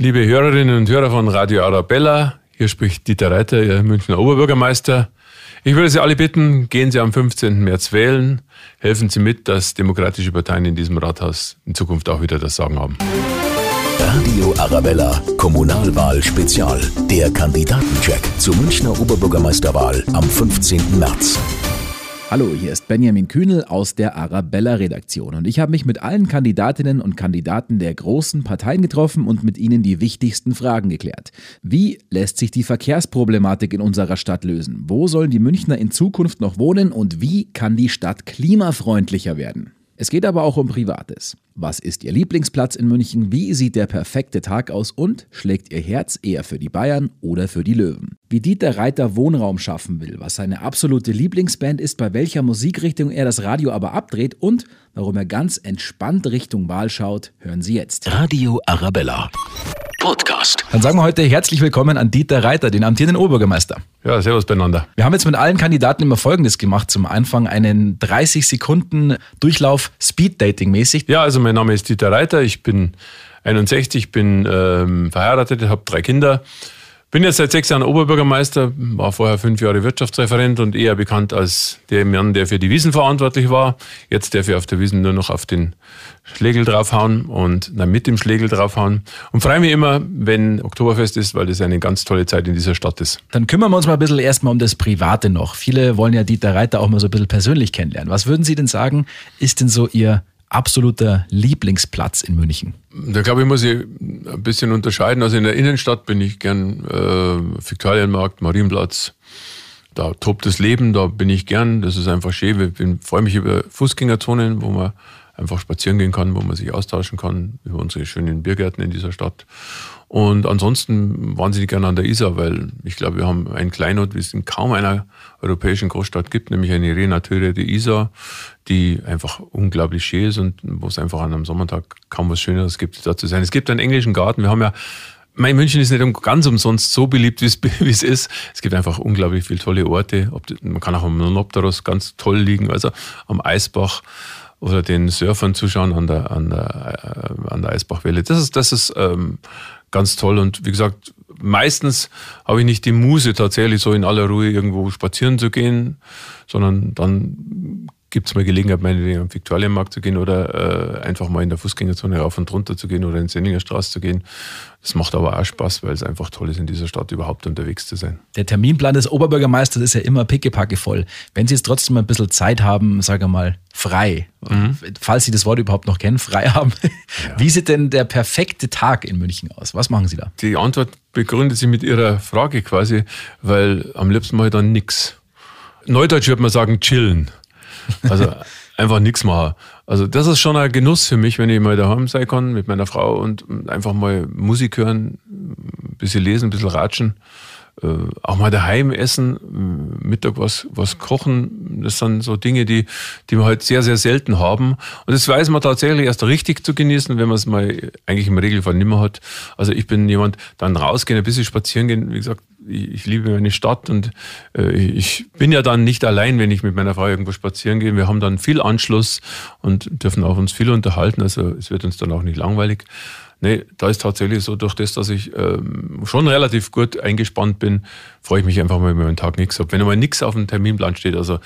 Liebe Hörerinnen und Hörer von Radio Arabella, hier spricht Dieter Reiter, Ihr Münchner Oberbürgermeister. Ich würde Sie alle bitten, gehen Sie am 15. März wählen. Helfen Sie mit, dass demokratische Parteien in diesem Rathaus in Zukunft auch wieder das Sagen haben. Radio Arabella, Kommunalwahl Spezial. Der Kandidatencheck zur Münchner Oberbürgermeisterwahl am 15. März. Hallo, hier ist Benjamin Kühnel aus der Arabella-Redaktion und ich habe mich mit allen Kandidatinnen und Kandidaten der großen Parteien getroffen und mit ihnen die wichtigsten Fragen geklärt. Wie lässt sich die Verkehrsproblematik in unserer Stadt lösen? Wo sollen die Münchner in Zukunft noch wohnen und wie kann die Stadt klimafreundlicher werden? Es geht aber auch um Privates. Was ist Ihr Lieblingsplatz in München? Wie sieht der perfekte Tag aus? Und schlägt Ihr Herz eher für die Bayern oder für die Löwen? Wie Dieter Reiter Wohnraum schaffen will, was seine absolute Lieblingsband ist, bei welcher Musikrichtung er das Radio aber abdreht und warum er ganz entspannt Richtung Wahl schaut, hören Sie jetzt. Radio Arabella. Podcast. Dann sagen wir heute herzlich willkommen an Dieter Reiter, den amtierenden Oberbürgermeister. Ja, servus beieinander. Wir haben jetzt mit allen Kandidaten immer Folgendes gemacht. Zum Anfang einen 30 Sekunden Durchlauf Speed-Dating mäßig. Ja, also mein Name ist Dieter Reiter, ich bin 61, bin ähm, verheiratet, habe drei Kinder. Bin jetzt seit sechs Jahren Oberbürgermeister, war vorher fünf Jahre Wirtschaftsreferent und eher bekannt als der Mann, der für die Wiesen verantwortlich war. Jetzt darf ich auf der Wiesen nur noch auf den Schlegel draufhauen und dann mit dem Schlegel draufhauen. Und freue mich immer, wenn Oktoberfest ist, weil das eine ganz tolle Zeit in dieser Stadt ist. Dann kümmern wir uns mal ein bisschen erstmal um das Private noch. Viele wollen ja Dieter Reiter auch mal so ein bisschen persönlich kennenlernen. Was würden Sie denn sagen, ist denn so Ihr absoluter Lieblingsplatz in München? Da glaube ich, muss ich ein bisschen unterscheiden. Also in der Innenstadt bin ich gern äh, Viktualienmarkt, Marienplatz. Da tobt das Leben, da bin ich gern. Das ist einfach schön. Ich freue mich über Fußgängerzonen, wo man einfach spazieren gehen kann, wo man sich austauschen kann, über unsere schönen Biergärten in dieser Stadt. Und ansonsten wahnsinnig gerne an der Isar, weil ich glaube, wir haben einen Kleinod, wie es in kaum einer europäischen Großstadt gibt, nämlich eine Renateure der Isar, die einfach unglaublich schön ist und wo es einfach an einem Sommertag kaum was Schöneres gibt, da zu sein. Es gibt einen englischen Garten. Wir haben ja mein München ist nicht ganz umsonst so beliebt, wie es ist. Es gibt einfach unglaublich viele tolle Orte. Man kann auch am Nonopteros ganz toll liegen, also am Eisbach oder den Surfern zuschauen an der, an der, äh, an der Eisbachwelle. Das ist, das ist ähm, ganz toll. Und wie gesagt, meistens habe ich nicht die Muse, tatsächlich so in aller Ruhe irgendwo spazieren zu gehen, sondern dann gibt es mal Gelegenheit, meinetwegen am Viktualienmarkt zu gehen oder äh, einfach mal in der Fußgängerzone rauf und runter zu gehen oder in Senninger Straße zu gehen. Das macht aber auch Spaß, weil es einfach toll ist, in dieser Stadt überhaupt unterwegs zu sein. Der Terminplan des Oberbürgermeisters ist ja immer pickepacke voll. Wenn Sie jetzt trotzdem ein bisschen Zeit haben, sage mal, frei, mhm. falls Sie das Wort überhaupt noch kennen, frei haben, ja. wie sieht denn der perfekte Tag in München aus? Was machen Sie da? Die Antwort begründet sich mit Ihrer Frage quasi, weil am liebsten mache ich dann nichts. Neudeutsch würde man sagen, chillen. Also einfach nichts machen. Also das ist schon ein Genuss für mich, wenn ich mal daheim sein kann mit meiner Frau und einfach mal Musik hören, ein bisschen lesen, ein bisschen ratschen. Äh, auch mal daheim essen, Mittag was, was kochen, das sind so Dinge, die, die wir halt sehr, sehr selten haben. Und das weiß man tatsächlich erst richtig zu genießen, wenn man es mal eigentlich im Regelfall nimmer hat. Also ich bin jemand, dann rausgehen, ein bisschen spazieren gehen, wie gesagt, ich liebe meine Stadt und äh, ich bin ja dann nicht allein, wenn ich mit meiner Frau irgendwo spazieren gehe. Wir haben dann viel Anschluss und dürfen auch uns viel unterhalten. Also es wird uns dann auch nicht langweilig. Nee, da ist tatsächlich so, durch das, dass ich ähm, schon relativ gut eingespannt bin, freue ich mich einfach mal, wenn einen Tag nichts habe. Wenn einmal nichts auf dem Terminplan steht, also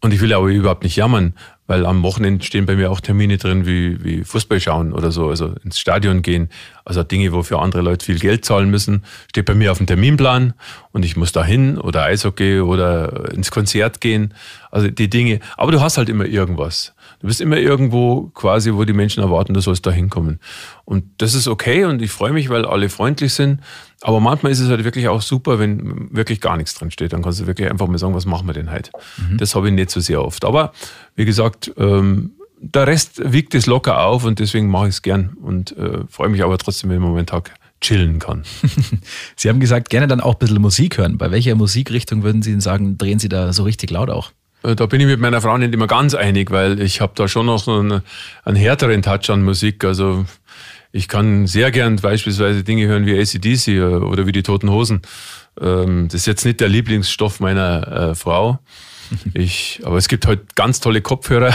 und ich will aber überhaupt nicht jammern, weil am Wochenende stehen bei mir auch Termine drin wie, wie Fußball schauen oder so, also ins Stadion gehen. Also Dinge, wofür andere Leute viel Geld zahlen müssen, steht bei mir auf dem Terminplan und ich muss da hin oder Eishockey oder ins Konzert gehen. Also die Dinge. Aber du hast halt immer irgendwas. Du bist immer irgendwo quasi, wo die Menschen erwarten, du sollst da hinkommen. Und das ist okay und ich freue mich, weil alle freundlich sind. Aber manchmal ist es halt wirklich auch super, wenn wirklich gar nichts drin steht. Dann kannst du wirklich einfach mal sagen, was machen wir denn heute? Mhm. Das habe ich nicht so sehr oft. Aber wie gesagt, ähm, der Rest wiegt es locker auf und deswegen mache ich es gern und äh, freue mich aber trotzdem, wenn ich einen Tag chillen kann. Sie haben gesagt, gerne dann auch ein bisschen Musik hören. Bei welcher Musikrichtung würden Sie denn sagen, drehen Sie da so richtig laut auch? Äh, da bin ich mit meiner Frau nicht immer ganz einig, weil ich habe da schon noch einen, einen härteren Touch an Musik. Also ich kann sehr gern beispielsweise Dinge hören wie ACDC äh, oder wie die Toten Hosen. Ähm, das ist jetzt nicht der Lieblingsstoff meiner äh, Frau. Ich, aber es gibt halt ganz tolle Kopfhörer.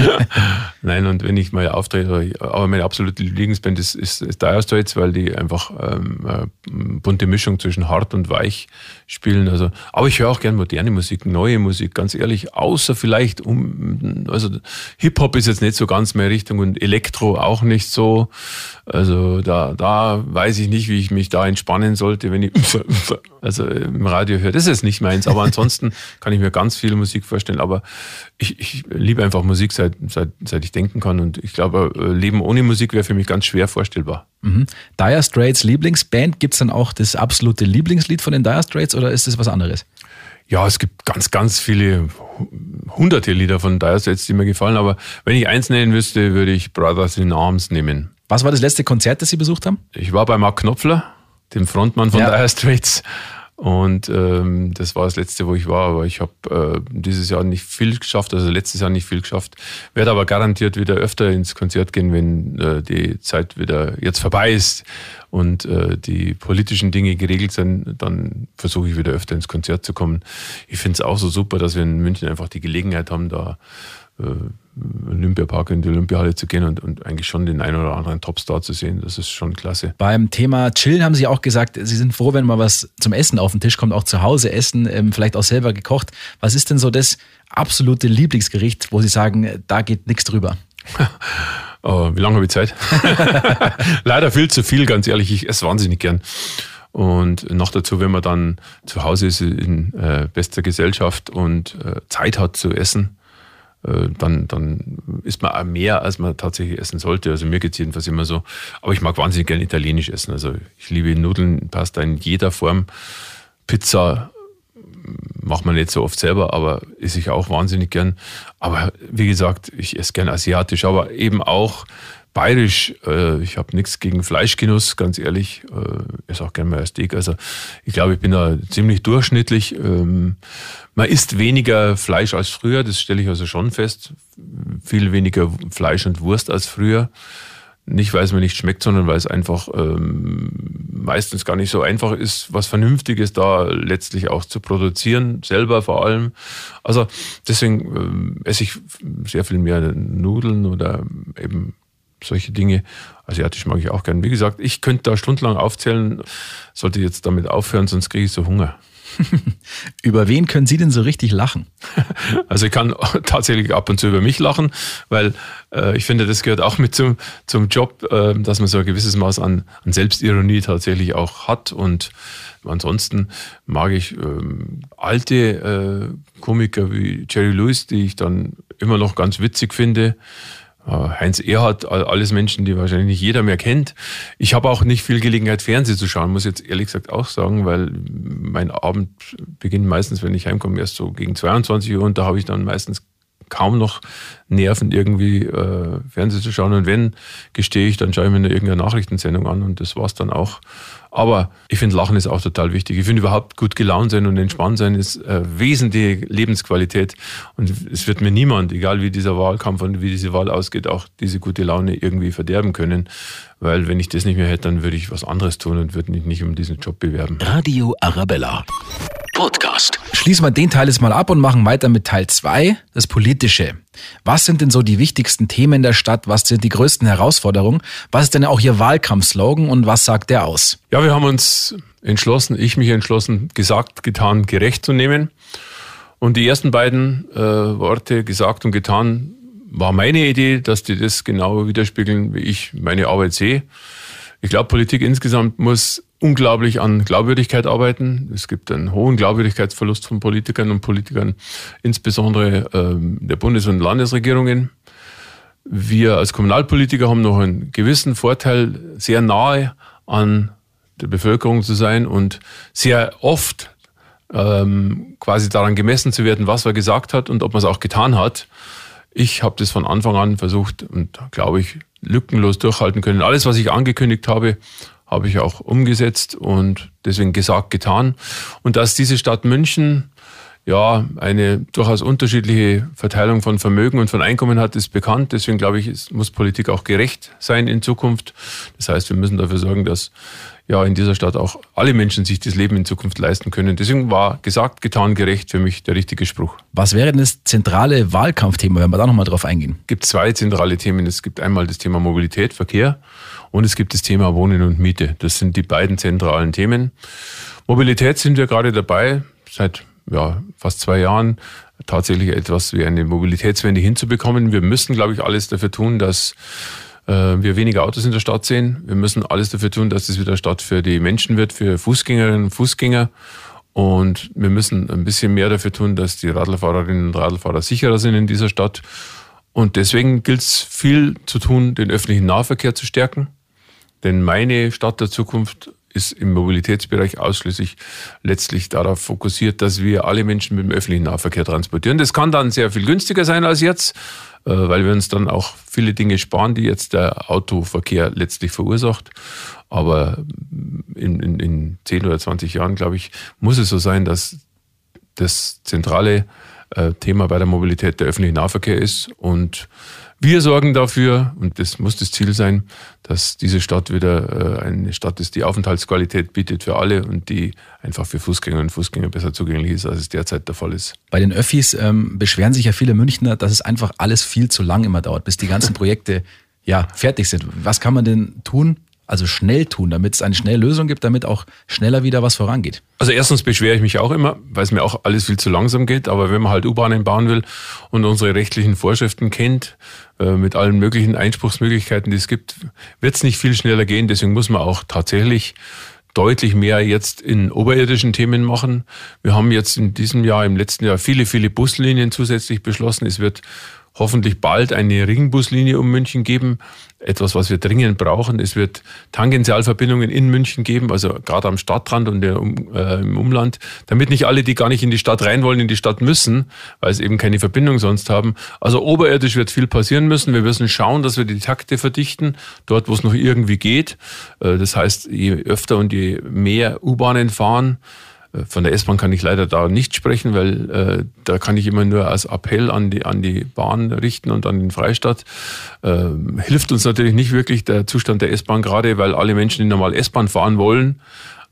Nein, und wenn ich mal auftrete, aber meine absolute Lieblingsband ist, ist, ist Dire Straits, weil die einfach ähm, eine bunte Mischung zwischen hart und weich spielen. Also, aber ich höre auch gern moderne Musik, neue Musik, ganz ehrlich, außer vielleicht um, also Hip-Hop ist jetzt nicht so ganz mehr Richtung und Elektro auch nicht so. Also da, da weiß ich nicht, wie ich mich da entspannen sollte, wenn ich also im Radio höre. Das ist nicht meins, aber ansonsten kann ich mir ganz viel Musik vorstellen. Aber ich, ich liebe einfach Musik, seit, seit, seit ich denken kann. Und ich glaube, Leben ohne Musik wäre für mich ganz schwer vorstellbar. Mhm. Dire Straits Lieblingsband, gibt es dann auch das absolute Lieblingslied von den Dire Straits oder ist das was anderes? Ja, es gibt ganz, ganz viele hunderte Lieder von Dire Straits, die mir gefallen. Aber wenn ich eins nennen müsste, würde ich Brothers in Arms nehmen. Was war das letzte Konzert, das Sie besucht haben? Ich war bei Mark Knopfler, dem Frontmann von ja. Dire Straits. Und ähm, das war das letzte, wo ich war. Aber ich habe äh, dieses Jahr nicht viel geschafft, also letztes Jahr nicht viel geschafft. Werde aber garantiert wieder öfter ins Konzert gehen, wenn äh, die Zeit wieder jetzt vorbei ist und äh, die politischen Dinge geregelt sind. Dann versuche ich wieder öfter ins Konzert zu kommen. Ich finde es auch so super, dass wir in München einfach die Gelegenheit haben, da äh, Olympiapark in die Olympiahalle zu gehen und, und eigentlich schon den einen oder anderen Topstar zu sehen. Das ist schon klasse. Beim Thema Chillen haben Sie auch gesagt, Sie sind froh, wenn mal was zum Essen auf den Tisch kommt, auch zu Hause essen, ähm, vielleicht auch selber gekocht. Was ist denn so das absolute Lieblingsgericht, wo Sie sagen, da geht nichts drüber? oh, wie lange habe ich Zeit? Leider viel zu viel, ganz ehrlich. Ich esse wahnsinnig gern. Und noch dazu, wenn man dann zu Hause ist in äh, bester Gesellschaft und äh, Zeit hat zu essen, dann, dann isst man auch mehr, als man tatsächlich essen sollte. Also mir geht es jedenfalls immer so. Aber ich mag wahnsinnig gerne italienisch essen. Also ich liebe Nudeln, Pasta in jeder Form. Pizza macht man nicht so oft selber, aber esse ich auch wahnsinnig gern. Aber wie gesagt, ich esse gern asiatisch, aber eben auch bayerisch. Äh, ich habe nichts gegen Fleischgenuss, ganz ehrlich. Äh, esse auch gerne mal Steak. Also ich glaube, ich bin da ziemlich durchschnittlich. Ähm, man isst weniger Fleisch als früher, das stelle ich also schon fest. Viel weniger Fleisch und Wurst als früher. Nicht, weil es mir nicht schmeckt, sondern weil es einfach ähm, meistens gar nicht so einfach ist, was Vernünftiges da letztlich auch zu produzieren, selber vor allem. Also deswegen ähm, esse ich sehr viel mehr Nudeln oder eben solche Dinge. Asiatisch mag ich auch gern. Wie gesagt, ich könnte da stundenlang aufzählen, sollte jetzt damit aufhören, sonst kriege ich so Hunger. über wen können Sie denn so richtig lachen? Also ich kann tatsächlich ab und zu über mich lachen, weil äh, ich finde, das gehört auch mit zum, zum Job, äh, dass man so ein gewisses Maß an, an Selbstironie tatsächlich auch hat. Und ansonsten mag ich ähm, alte äh, Komiker wie Jerry Lewis, die ich dann immer noch ganz witzig finde. Äh, Heinz Erhardt, alles Menschen, die wahrscheinlich nicht jeder mehr kennt. Ich habe auch nicht viel Gelegenheit, Fernsehen zu schauen, muss jetzt ehrlich gesagt auch sagen, weil mein Abend beginnt meistens, wenn ich heimkomme, erst so gegen 22 Uhr und da habe ich dann meistens kaum noch Nerven, irgendwie äh, Fernsehen zu schauen. Und wenn, gestehe ich, dann schaue ich mir eine irgendeine Nachrichtensendung an und das war's dann auch. Aber ich finde, Lachen ist auch total wichtig. Ich finde überhaupt gut gelaunt sein und entspannt sein ist äh, wesentliche Lebensqualität. Und es wird mir niemand, egal wie dieser Wahlkampf und wie diese Wahl ausgeht, auch diese gute Laune irgendwie verderben können. Weil wenn ich das nicht mehr hätte, dann würde ich was anderes tun und würde mich nicht um diesen Job bewerben. Radio Arabella. Podcast. Schließen wir den Teil jetzt mal ab und machen weiter mit Teil 2, das Politische. Was sind denn so die wichtigsten Themen in der Stadt? Was sind die größten Herausforderungen? Was ist denn auch Ihr Wahlkampfslogan und was sagt der aus? Ja, wir haben uns entschlossen, ich mich entschlossen, gesagt, getan, gerecht zu nehmen. Und die ersten beiden äh, Worte, gesagt und getan, war meine Idee, dass die das genau widerspiegeln, wie ich meine Arbeit sehe. Ich glaube, Politik insgesamt muss unglaublich an Glaubwürdigkeit arbeiten. Es gibt einen hohen Glaubwürdigkeitsverlust von Politikern und Politikern, insbesondere ähm, der Bundes- und Landesregierungen. Wir als Kommunalpolitiker haben noch einen gewissen Vorteil, sehr nahe an der Bevölkerung zu sein und sehr oft ähm, quasi daran gemessen zu werden, was er gesagt hat und ob man es auch getan hat. Ich habe das von Anfang an versucht und glaube ich lückenlos durchhalten können. Alles, was ich angekündigt habe, habe ich auch umgesetzt und deswegen gesagt, getan. Und dass diese Stadt München ja, eine durchaus unterschiedliche Verteilung von Vermögen und von Einkommen hat, ist bekannt. Deswegen glaube ich, es muss Politik auch gerecht sein in Zukunft. Das heißt, wir müssen dafür sorgen, dass ja in dieser Stadt auch alle Menschen sich das Leben in Zukunft leisten können. Deswegen war gesagt, getan, gerecht für mich der richtige Spruch. Was wäre denn das zentrale Wahlkampfthema, wenn wir da nochmal drauf eingehen? Es gibt zwei zentrale Themen. Es gibt einmal das Thema Mobilität, Verkehr und es gibt das Thema Wohnen und Miete. Das sind die beiden zentralen Themen. Mobilität sind wir gerade dabei, seit ja, fast zwei Jahren tatsächlich etwas wie eine Mobilitätswende hinzubekommen. Wir müssen, glaube ich, alles dafür tun, dass äh, wir weniger Autos in der Stadt sehen. Wir müssen alles dafür tun, dass es wieder Stadt für die Menschen wird, für Fußgängerinnen und Fußgänger. Und wir müssen ein bisschen mehr dafür tun, dass die Radlfahrerinnen und Radlfahrer sicherer sind in dieser Stadt. Und deswegen gilt es viel zu tun, den öffentlichen Nahverkehr zu stärken. Denn meine Stadt der Zukunft ist im Mobilitätsbereich ausschließlich letztlich darauf fokussiert, dass wir alle Menschen mit dem öffentlichen Nahverkehr transportieren. Das kann dann sehr viel günstiger sein als jetzt, äh, weil wir uns dann auch viele Dinge sparen, die jetzt der Autoverkehr letztlich verursacht. Aber in, in, in 10 oder 20 Jahren, glaube ich, muss es so sein, dass das zentrale äh, Thema bei der Mobilität der öffentliche Nahverkehr ist und wir sorgen dafür, und das muss das Ziel sein, dass diese Stadt wieder äh, eine Stadt ist, die Aufenthaltsqualität bietet für alle und die einfach für Fußgänger und Fußgänger besser zugänglich ist, als es derzeit der Fall ist. Bei den Öffis ähm, beschweren sich ja viele Münchner, dass es einfach alles viel zu lang immer dauert, bis die ganzen Projekte ja, fertig sind. Was kann man denn tun, also schnell tun, damit es eine schnelle Lösung gibt, damit auch schneller wieder was vorangeht? Also erstens beschwere ich mich auch immer, weil es mir auch alles viel zu langsam geht. Aber wenn man halt U-Bahnen bauen will und unsere rechtlichen Vorschriften kennt, äh, mit allen möglichen Einspruchsmöglichkeiten, die es gibt, wird es nicht viel schneller gehen. Deswegen muss man auch tatsächlich deutlich mehr jetzt in oberirdischen Themen machen. Wir haben jetzt in diesem Jahr, im letzten Jahr viele, viele Buslinien zusätzlich beschlossen. Es wird hoffentlich bald eine Ringbuslinie um München geben. Etwas, was wir dringend brauchen. Es wird Tangentialverbindungen in München geben, also gerade am Stadtrand und der, äh, im Umland, damit nicht alle, die gar nicht in die Stadt rein wollen, in die Stadt müssen, weil es eben keine Verbindung sonst haben. Also oberirdisch wird viel passieren müssen. Wir müssen schauen, dass wir die Takte verdichten, dort, wo es noch irgendwie geht. Äh, das heißt, je öfter und je mehr U-Bahnen fahren, von der S-Bahn kann ich leider da nicht sprechen, weil äh, da kann ich immer nur als Appell an die, an die Bahn richten und an den Freistaat. Äh, hilft uns natürlich nicht wirklich der Zustand der S-Bahn gerade, weil alle Menschen, die normal S-Bahn fahren wollen,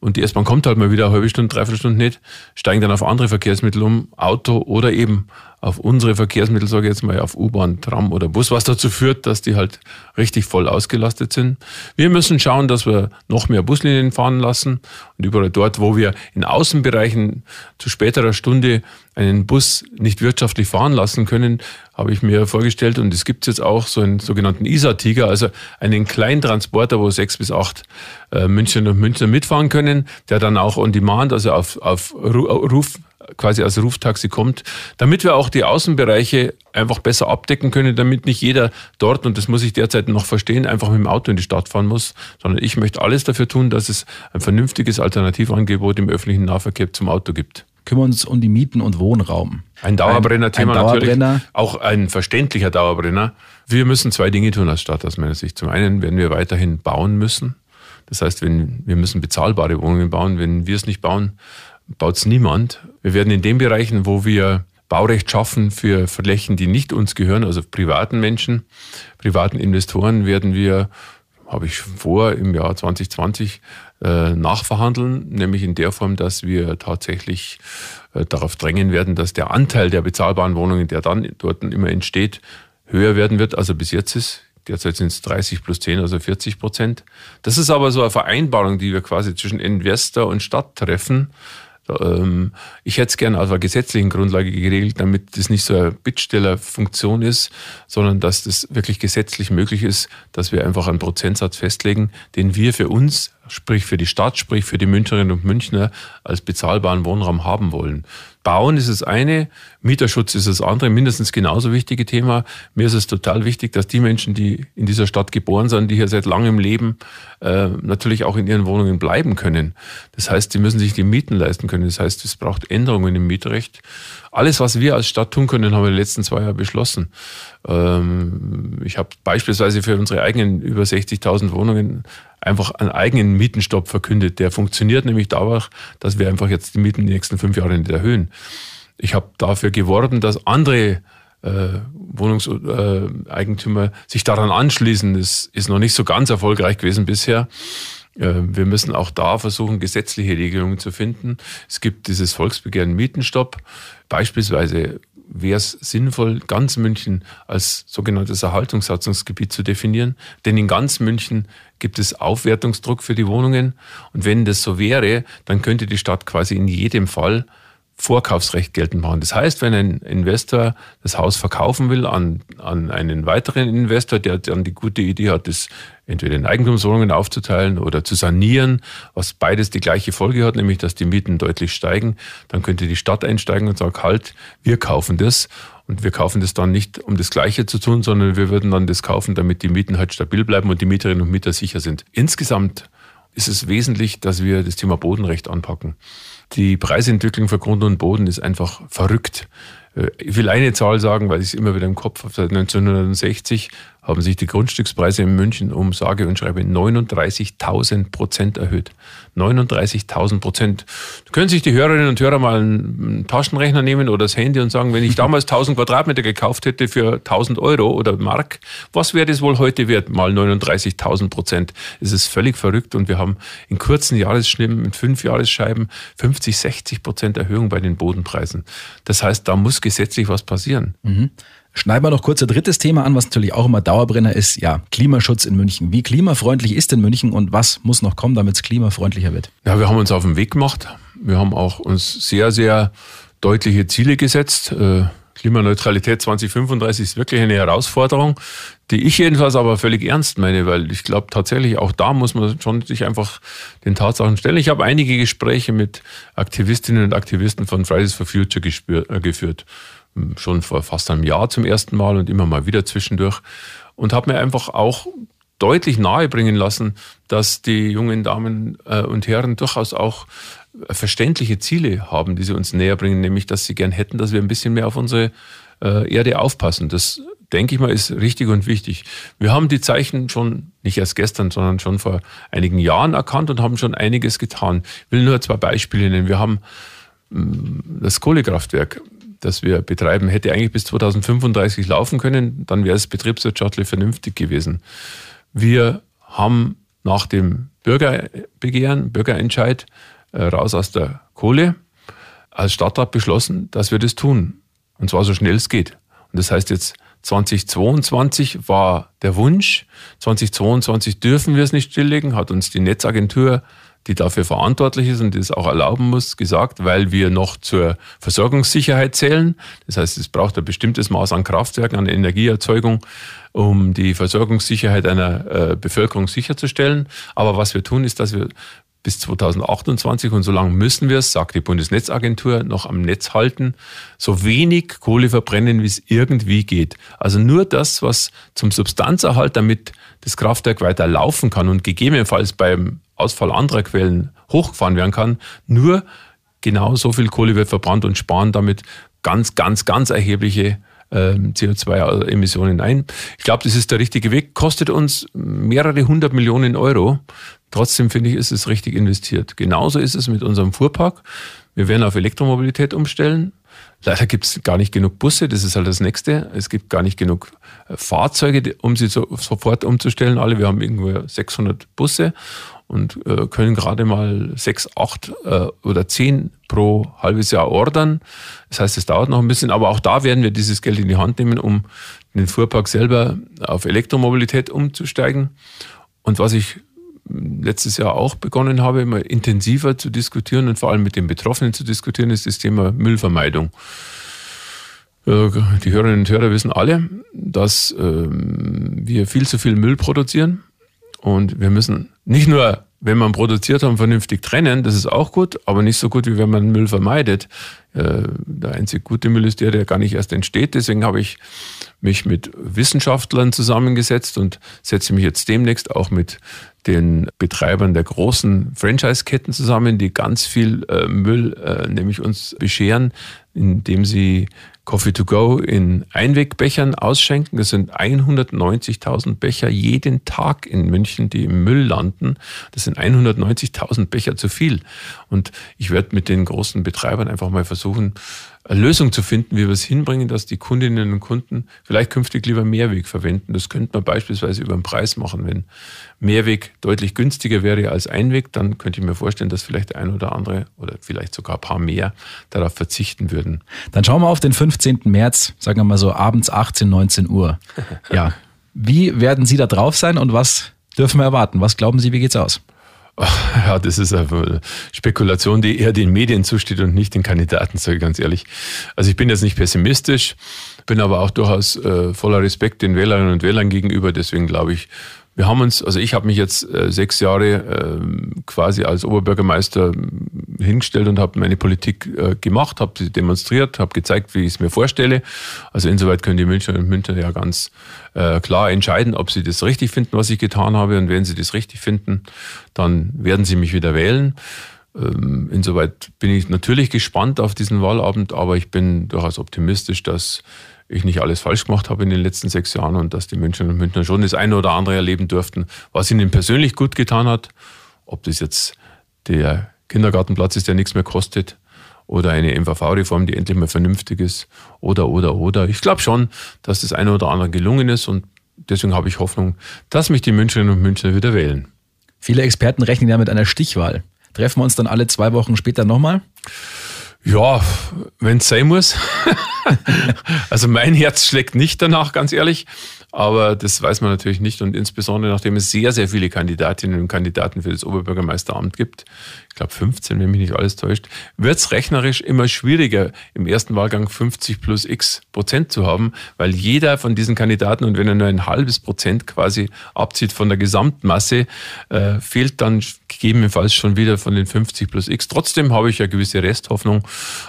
und die S-Bahn kommt halt mal wieder eine halbe Stunde, dreiviertel Stunde nicht, steigen dann auf andere Verkehrsmittel um, Auto oder eben auf unsere Verkehrsmittel, sage ich jetzt mal, auf U-Bahn, Tram oder Bus, was dazu führt, dass die halt richtig voll ausgelastet sind. Wir müssen schauen, dass wir noch mehr Buslinien fahren lassen und überall dort, wo wir in Außenbereichen zu späterer Stunde einen Bus nicht wirtschaftlich fahren lassen können, habe ich mir vorgestellt und es gibt jetzt auch so einen sogenannten ISA-Tiger, also einen Kleintransporter, wo sechs bis acht äh, München und Münchner mitfahren können, der dann auch on demand, also auf, auf Ruf quasi als Ruftaxi kommt, damit wir auch die Außenbereiche einfach besser abdecken können, damit nicht jeder dort, und das muss ich derzeit noch verstehen, einfach mit dem Auto in die Stadt fahren muss, sondern ich möchte alles dafür tun, dass es ein vernünftiges Alternativangebot im öffentlichen Nahverkehr zum Auto gibt. Kümmern uns um die Mieten und Wohnraum. Ein Dauerbrenner-Thema natürlich. Auch ein verständlicher Dauerbrenner. Wir müssen zwei Dinge tun als Stadt aus meiner Sicht. Zum einen werden wir weiterhin bauen müssen. Das heißt, wenn, wir müssen bezahlbare Wohnungen bauen. Wenn wir es nicht bauen, baut es niemand. Wir werden in den Bereichen, wo wir Baurecht schaffen für Flächen, die nicht uns gehören, also privaten Menschen, privaten Investoren, werden wir, habe ich vor, im Jahr 2020 äh, nachverhandeln, nämlich in der Form, dass wir tatsächlich äh, darauf drängen werden, dass der Anteil der bezahlbaren Wohnungen, der dann dort immer entsteht, höher werden wird, als er bis jetzt ist. Derzeit sind es 30 plus 10, also 40 Prozent. Das ist aber so eine Vereinbarung, die wir quasi zwischen Investor und Stadt treffen, ich hätte es gerne auf einer gesetzlichen Grundlage geregelt, damit das nicht so eine Bittstellerfunktion ist, sondern dass das wirklich gesetzlich möglich ist, dass wir einfach einen Prozentsatz festlegen, den wir für uns, sprich für die Stadt, sprich für die Münchnerinnen und Münchner als bezahlbaren Wohnraum haben wollen. Bauen ist das eine, Mieterschutz ist das andere, mindestens genauso wichtige Thema. Mir ist es total wichtig, dass die Menschen, die in dieser Stadt geboren sind, die hier seit langem leben, äh, natürlich auch in ihren Wohnungen bleiben können. Das heißt, sie müssen sich die Mieten leisten können. Das heißt, es braucht Änderungen im Mietrecht. Alles, was wir als Stadt tun können, haben wir in den letzten zwei Jahren beschlossen. Ähm, ich habe beispielsweise für unsere eigenen über 60.000 Wohnungen einfach einen eigenen Mietenstopp verkündet. Der funktioniert nämlich dadurch, dass wir einfach jetzt die Mieten in den nächsten fünf Jahren nicht erhöhen. Ich habe dafür geworben, dass andere äh, Wohnungseigentümer sich daran anschließen. Das ist noch nicht so ganz erfolgreich gewesen bisher. Äh, wir müssen auch da versuchen, gesetzliche Regelungen zu finden. Es gibt dieses Volksbegehren Mietenstopp. Beispielsweise wäre es sinnvoll, ganz München als sogenanntes Erhaltungssatzungsgebiet zu definieren. Denn in ganz München gibt es Aufwertungsdruck für die Wohnungen. Und wenn das so wäre, dann könnte die Stadt quasi in jedem Fall Vorkaufsrecht geltend machen. Das heißt, wenn ein Investor das Haus verkaufen will an, an einen weiteren Investor, der dann die gute Idee hat, das entweder in Eigentumswohnungen aufzuteilen oder zu sanieren, was beides die gleiche Folge hat, nämlich dass die Mieten deutlich steigen, dann könnte die Stadt einsteigen und sagen, halt, wir kaufen das. Und wir kaufen das dann nicht, um das Gleiche zu tun, sondern wir würden dann das kaufen, damit die Mieten halt stabil bleiben und die Mieterinnen und Mieter sicher sind. Insgesamt ist es wesentlich, dass wir das Thema Bodenrecht anpacken. Die Preisentwicklung für Grund und Boden ist einfach verrückt. Äh, ich will eine Zahl sagen, weil ich es immer wieder im Kopf habe. Seit 1960 haben sich die Grundstückspreise in München um sage und schreibe 39.000 Prozent erhöht. 39.000 Prozent. Können sich die Hörerinnen und Hörer mal einen Taschenrechner nehmen oder das Handy und sagen, wenn ich damals 1000 Quadratmeter gekauft hätte für 1000 Euro oder Mark, was wäre das wohl heute wert? Mal 39.000 Prozent. Es ist völlig verrückt und wir haben in kurzen Jahresschnitten mit fünf Jahresscheiben 50, 60 Prozent Erhöhung bei den Bodenpreisen. Das heißt, da muss gesetzlich was passieren. Mhm. Schneiden wir noch kurz ein drittes Thema an, was natürlich auch immer Dauerbrenner ist. Ja, Klimaschutz in München. Wie klimafreundlich ist denn München und was muss noch kommen, damit es klimafreundlicher wird? Ja, wir haben uns auf den Weg gemacht. Wir haben auch uns sehr, sehr deutliche Ziele gesetzt. Äh, Klimaneutralität 2035 ist wirklich eine Herausforderung, die ich jedenfalls aber völlig ernst meine, weil ich glaube tatsächlich auch da muss man schon sich einfach den Tatsachen stellen. Ich habe einige Gespräche mit Aktivistinnen und Aktivisten von Fridays for Future gespür, äh, geführt schon vor fast einem Jahr zum ersten Mal und immer mal wieder zwischendurch und habe mir einfach auch deutlich nahebringen lassen, dass die jungen Damen äh, und Herren durchaus auch verständliche Ziele haben, die sie uns näher bringen, nämlich dass sie gern hätten, dass wir ein bisschen mehr auf unsere äh, Erde aufpassen. Das denke ich mal, ist richtig und wichtig. Wir haben die Zeichen schon nicht erst gestern, sondern schon vor einigen Jahren erkannt und haben schon einiges getan. Ich will nur zwei Beispiele nennen. Wir haben mm, das Kohlekraftwerk das wir betreiben, hätte eigentlich bis 2035 laufen können, dann wäre es betriebswirtschaftlich vernünftig gewesen. Wir haben nach dem Bürgerbegehren, Bürgerentscheid äh, raus aus der Kohle als Stadtrat beschlossen, dass wir das tun. Und zwar so schnell es geht. Und das heißt jetzt 2022 war der Wunsch, 2022 dürfen wir es nicht stilllegen, hat uns die Netzagentur die dafür verantwortlich ist und das auch erlauben muss, gesagt, weil wir noch zur Versorgungssicherheit zählen. Das heißt, es braucht ein bestimmtes Maß an Kraftwerken, an Energieerzeugung, um die Versorgungssicherheit einer äh, Bevölkerung sicherzustellen. Aber was wir tun, ist, dass wir bis 2028 und so lange müssen wir es, sagt die Bundesnetzagentur, noch am Netz halten, so wenig Kohle verbrennen, wie es irgendwie geht. Also nur das, was zum Substanzerhalt, damit das Kraftwerk weiter laufen kann und gegebenenfalls beim Ausfall anderer Quellen hochgefahren werden kann. Nur genau so viel Kohle wird verbrannt und sparen damit ganz, ganz, ganz erhebliche ähm, CO2-Emissionen ein. Ich glaube, das ist der richtige Weg. Kostet uns mehrere hundert Millionen Euro. Trotzdem finde ich, ist es richtig investiert. Genauso ist es mit unserem Fuhrpark. Wir werden auf Elektromobilität umstellen. Leider gibt es gar nicht genug Busse, das ist halt das Nächste. Es gibt gar nicht genug Fahrzeuge, um sie so, sofort umzustellen. Alle, wir haben irgendwo 600 Busse und äh, können gerade mal sechs, acht äh, oder zehn pro halbes Jahr ordern. Das heißt, es dauert noch ein bisschen, aber auch da werden wir dieses Geld in die Hand nehmen, um den Fuhrpark selber auf Elektromobilität umzusteigen. Und was ich letztes Jahr auch begonnen habe, immer intensiver zu diskutieren und vor allem mit den Betroffenen zu diskutieren, ist das Thema Müllvermeidung. Die Hörerinnen und Hörer wissen alle, dass ähm, wir viel zu viel Müll produzieren und wir müssen nicht nur, wenn man produziert haben, vernünftig trennen, das ist auch gut, aber nicht so gut, wie wenn man Müll vermeidet. Äh, der einzig gute Müll ist der, der gar nicht erst entsteht. Deswegen habe ich mich mit Wissenschaftlern zusammengesetzt und setze mich jetzt demnächst auch mit den Betreibern der großen Franchise-Ketten zusammen, die ganz viel äh, Müll äh, nämlich uns bescheren, indem sie Coffee to go in Einwegbechern ausschenken. Das sind 190.000 Becher jeden Tag in München, die im Müll landen. Das sind 190.000 Becher zu viel. Und ich werde mit den großen Betreibern einfach mal versuchen, Lösung zu finden, wie wir es hinbringen, dass die Kundinnen und Kunden vielleicht künftig lieber Mehrweg verwenden. Das könnte man beispielsweise über den Preis machen. Wenn Mehrweg deutlich günstiger wäre als Einweg, dann könnte ich mir vorstellen, dass vielleicht ein oder andere oder vielleicht sogar ein paar mehr darauf verzichten würden. Dann schauen wir auf den 15. März, sagen wir mal so abends 18, 19 Uhr. Ja. Wie werden Sie da drauf sein und was dürfen wir erwarten? Was glauben Sie, wie geht's aus? Ja, das ist eine Spekulation, die eher den Medien zusteht und nicht den Kandidaten, sage ich ganz ehrlich. Also ich bin jetzt nicht pessimistisch, bin aber auch durchaus äh, voller Respekt den Wählerinnen und Wählern gegenüber. Deswegen glaube ich, wir haben uns, also ich habe mich jetzt äh, sechs Jahre äh, quasi als Oberbürgermeister hingestellt und habe meine Politik äh, gemacht, habe sie demonstriert, habe gezeigt, wie ich es mir vorstelle. Also insoweit können die Münchner und Münchner ja ganz äh, klar entscheiden, ob sie das richtig finden, was ich getan habe. Und wenn sie das richtig finden, dann werden sie mich wieder wählen. Ähm, insoweit bin ich natürlich gespannt auf diesen Wahlabend, aber ich bin durchaus optimistisch, dass ich nicht alles falsch gemacht habe in den letzten sechs Jahren und dass die Münchner und Münchner schon das eine oder andere erleben durften, was ihnen persönlich gut getan hat. Ob das jetzt der Kindergartenplatz ist, der nichts mehr kostet, oder eine MVV-Reform, die endlich mal vernünftig ist, oder, oder, oder. Ich glaube schon, dass das eine oder andere gelungen ist und deswegen habe ich Hoffnung, dass mich die Münchnerinnen und Münchner wieder wählen. Viele Experten rechnen ja mit einer Stichwahl. Treffen wir uns dann alle zwei Wochen später nochmal? Ja, wenn es sein muss. also mein Herz schlägt nicht danach, ganz ehrlich. Aber das weiß man natürlich nicht. Und insbesondere nachdem es sehr, sehr viele Kandidatinnen und Kandidaten für das Oberbürgermeisteramt gibt, ich glaube 15, wenn mich nicht alles täuscht, wird es rechnerisch immer schwieriger, im ersten Wahlgang 50 plus x Prozent zu haben, weil jeder von diesen Kandidaten, und wenn er nur ein halbes Prozent quasi abzieht von der Gesamtmasse, äh, fehlt dann gegebenenfalls schon wieder von den 50 plus x. Trotzdem habe ich ja gewisse Resthoffnung.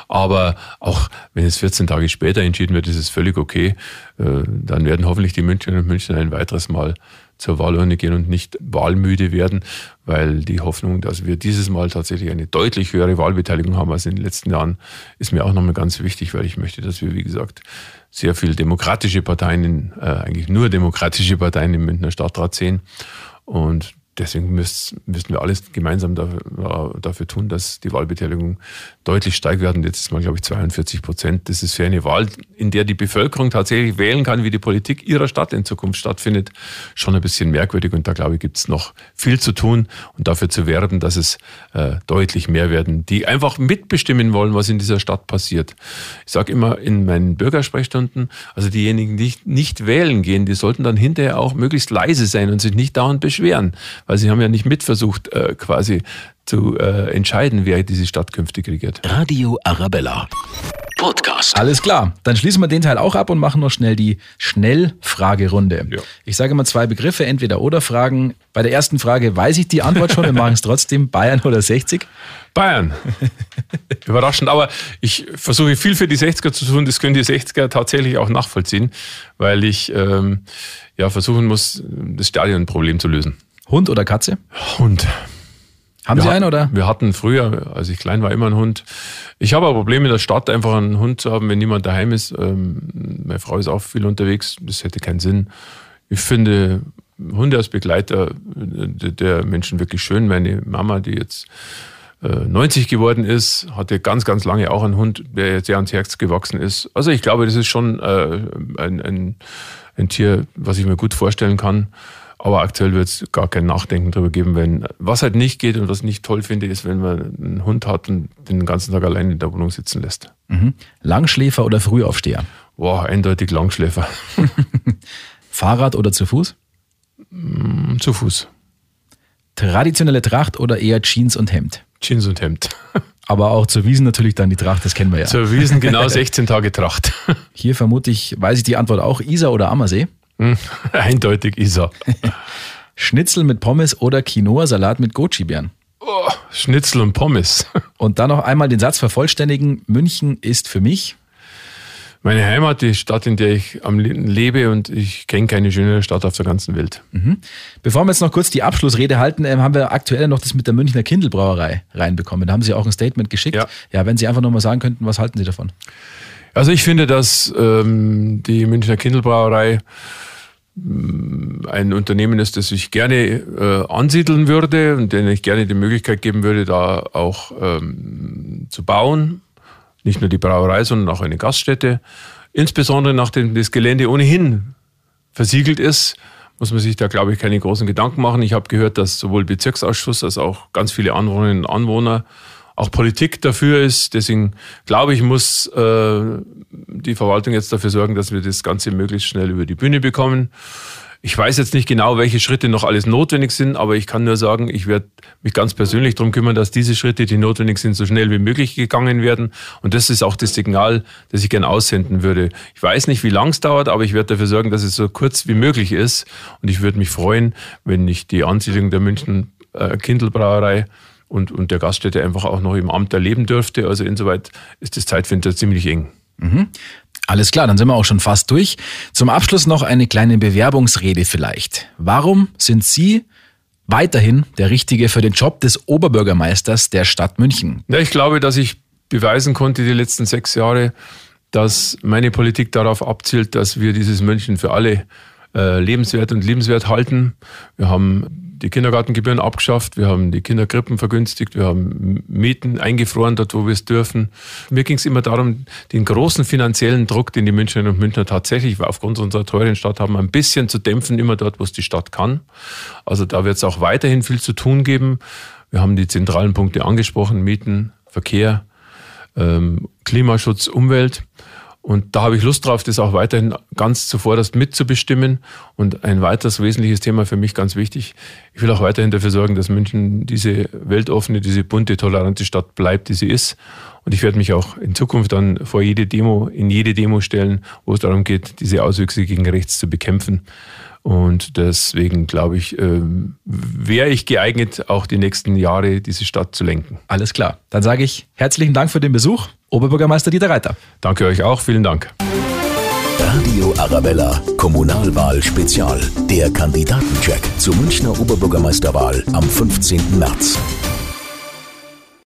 Aber auch wenn es 14 Tage später entschieden wird, ist es völlig okay. Äh, dann werden hoffentlich die Münchner und Münchner ein weiteres Mal zur Wahlurne gehen und nicht wahlmüde werden, weil die Hoffnung, dass wir dieses Mal tatsächlich eine deutlich höhere Wahlbeteiligung haben als in den letzten Jahren, ist mir auch nochmal ganz wichtig, weil ich möchte, dass wir, wie gesagt, sehr viele demokratische Parteien, äh, eigentlich nur demokratische Parteien im Münchner Stadtrat sehen. Und deswegen müssen, wir alles gemeinsam dafür, dafür, tun, dass die Wahlbeteiligung deutlich steigt. Hatten jetzt mal, glaube ich, 42 Prozent. Das ist für eine Wahl, in der die Bevölkerung tatsächlich wählen kann, wie die Politik ihrer Stadt in Zukunft stattfindet, schon ein bisschen merkwürdig. Und da, glaube ich, gibt es noch viel zu tun und dafür zu werben, dass es äh, deutlich mehr werden, die einfach mitbestimmen wollen, was in dieser Stadt passiert. Ich sage immer in meinen Bürgersprechstunden, also diejenigen, die nicht wählen gehen, die sollten dann hinterher auch möglichst leise sein und sich nicht dauernd beschweren weil sie haben ja nicht mitversucht, äh, quasi zu äh, entscheiden, wer diese Stadt künftig regiert. Radio Arabella. Podcast. Alles klar. Dann schließen wir den Teil auch ab und machen noch schnell die Schnellfragerunde. Ja. Ich sage mal zwei Begriffe, entweder oder Fragen. Bei der ersten Frage weiß ich die Antwort schon, wir machen es trotzdem. Bayern oder 60? Bayern. Überraschend, aber ich versuche viel für die 60er zu tun. Das können die 60er tatsächlich auch nachvollziehen, weil ich ähm, ja versuchen muss, das Stadionproblem zu lösen. Hund oder Katze? Hund. Haben wir Sie einen oder? Wir hatten früher, als ich klein war, immer einen Hund. Ich habe ein Problem in der Stadt, einfach einen Hund zu haben, wenn niemand daheim ist. Ähm, meine Frau ist auch viel unterwegs, das hätte keinen Sinn. Ich finde Hunde als Begleiter der Menschen wirklich schön. Meine Mama, die jetzt 90 äh, geworden ist, hatte ganz, ganz lange auch einen Hund, der jetzt sehr ans Herz gewachsen ist. Also ich glaube, das ist schon äh, ein, ein, ein Tier, was ich mir gut vorstellen kann. Aber aktuell wird es gar kein Nachdenken darüber geben, wenn was halt nicht geht und was ich nicht toll finde, ist, wenn man einen Hund hat und den ganzen Tag allein in der Wohnung sitzen lässt. Mhm. Langschläfer oder Frühaufsteher? Boah, eindeutig Langschläfer. Fahrrad oder zu Fuß? Mm, zu Fuß. Traditionelle Tracht oder eher Jeans und Hemd? Jeans und Hemd. Aber auch zur Wiesen natürlich dann die Tracht, das kennen wir ja. Zur Wiesen genau 16 Tage Tracht. Hier vermute ich, weiß ich die Antwort auch, Isar oder Ammersee? Eindeutig Isar. Schnitzel mit Pommes oder Quinoa-Salat mit Goji-Beeren? Oh, Schnitzel und Pommes. Und dann noch einmal den Satz vervollständigen. München ist für mich meine Heimat, die Stadt, in der ich am lebe und ich kenne keine schönere Stadt auf der ganzen Welt. Mhm. Bevor wir jetzt noch kurz die Abschlussrede halten, ähm, haben wir aktuell noch das mit der Münchner Kindelbrauerei reinbekommen. Da haben Sie auch ein Statement geschickt. Ja, ja wenn Sie einfach nochmal sagen könnten, was halten Sie davon? Also ich finde, dass ähm, die Münchner Kindelbrauerei ein Unternehmen ist, das ich gerne äh, ansiedeln würde und denen ich gerne die Möglichkeit geben würde, da auch ähm, zu bauen, nicht nur die Brauerei, sondern auch eine Gaststätte. Insbesondere nachdem das Gelände ohnehin versiegelt ist, muss man sich da, glaube ich, keine großen Gedanken machen. Ich habe gehört, dass sowohl Bezirksausschuss als auch ganz viele Anwohnerinnen und Anwohner auch Politik dafür ist. Deswegen glaube ich, muss äh, die Verwaltung jetzt dafür sorgen, dass wir das Ganze möglichst schnell über die Bühne bekommen. Ich weiß jetzt nicht genau, welche Schritte noch alles notwendig sind, aber ich kann nur sagen, ich werde mich ganz persönlich darum kümmern, dass diese Schritte, die notwendig sind, so schnell wie möglich gegangen werden. Und das ist auch das Signal, das ich gerne aussenden würde. Ich weiß nicht, wie lang es dauert, aber ich werde dafür sorgen, dass es so kurz wie möglich ist. Und ich würde mich freuen, wenn ich die Ansiedlung der München äh, Kindelbrauerei und, und der Gaststätte einfach auch noch im Amt erleben dürfte. Also insoweit ist das Zeitfenster ziemlich eng. Mhm. Alles klar, dann sind wir auch schon fast durch. Zum Abschluss noch eine kleine Bewerbungsrede vielleicht. Warum sind Sie weiterhin der Richtige für den Job des Oberbürgermeisters der Stadt München? Ja, ich glaube, dass ich beweisen konnte die letzten sechs Jahre, dass meine Politik darauf abzielt, dass wir dieses München für alle äh, lebenswert und liebenswert halten. Wir haben die Kindergartengebühren abgeschafft, wir haben die Kinderkrippen vergünstigt, wir haben Mieten eingefroren, dort wo wir es dürfen. Mir ging es immer darum, den großen finanziellen Druck, den die Münchnerinnen und Münchner tatsächlich aufgrund unserer teuren Stadt haben, ein bisschen zu dämpfen, immer dort, wo es die Stadt kann. Also da wird es auch weiterhin viel zu tun geben. Wir haben die zentralen Punkte angesprochen, Mieten, Verkehr, ähm, Klimaschutz, Umwelt. Und da habe ich Lust drauf, das auch weiterhin ganz zuvorderst mitzubestimmen. Und ein weiteres wesentliches Thema für mich ganz wichtig. Ich will auch weiterhin dafür sorgen, dass München diese weltoffene, diese bunte, tolerante Stadt bleibt, die sie ist. Und ich werde mich auch in Zukunft dann vor jede Demo, in jede Demo stellen, wo es darum geht, diese Auswüchse gegen rechts zu bekämpfen. Und deswegen glaube ich, äh, wäre ich geeignet, auch die nächsten Jahre diese Stadt zu lenken. Alles klar. Dann sage ich herzlichen Dank für den Besuch. Oberbürgermeister Dieter Reiter. Danke euch auch, vielen Dank. Radio Arabella, Kommunalwahl Spezial. Der Kandidatencheck zur Münchner Oberbürgermeisterwahl am 15. März.